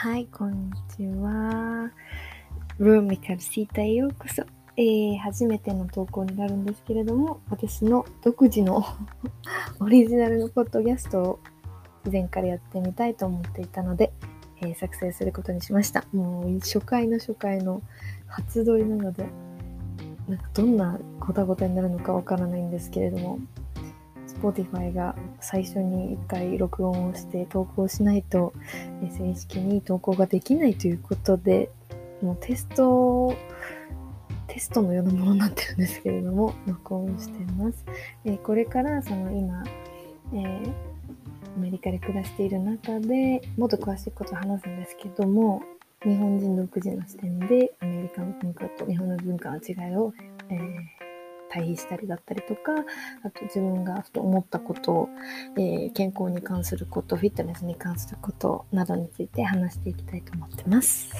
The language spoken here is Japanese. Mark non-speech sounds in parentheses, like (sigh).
はい、こんにちは。ルーミカルシータへようこそ。えー、初めての投稿になるんですけれども、私の独自の (laughs) オリジナルのポッドキャストを以前からやってみたいと思っていたので、えー、作成することにしました。もう初回の初回の初撮りなので、なんかどんなごたごたになるのかわからないんですけれども、Spotify が最初に1回録音をして投稿しないと正式に投稿ができないということでもうテストテストのようなものになってるんですけれども (laughs) 録音してます、え、これからその今、えー、アメリカで暮らしている中でもっと詳しいことを話すんですけども日本人独自の視点でアメリカの文化と日本の文化の違いを、えー対比したりだったりとか、あと自分がふと思ったことを、えー、健康に関すること、フィットネスに関することなどについて話していきたいと思ってます。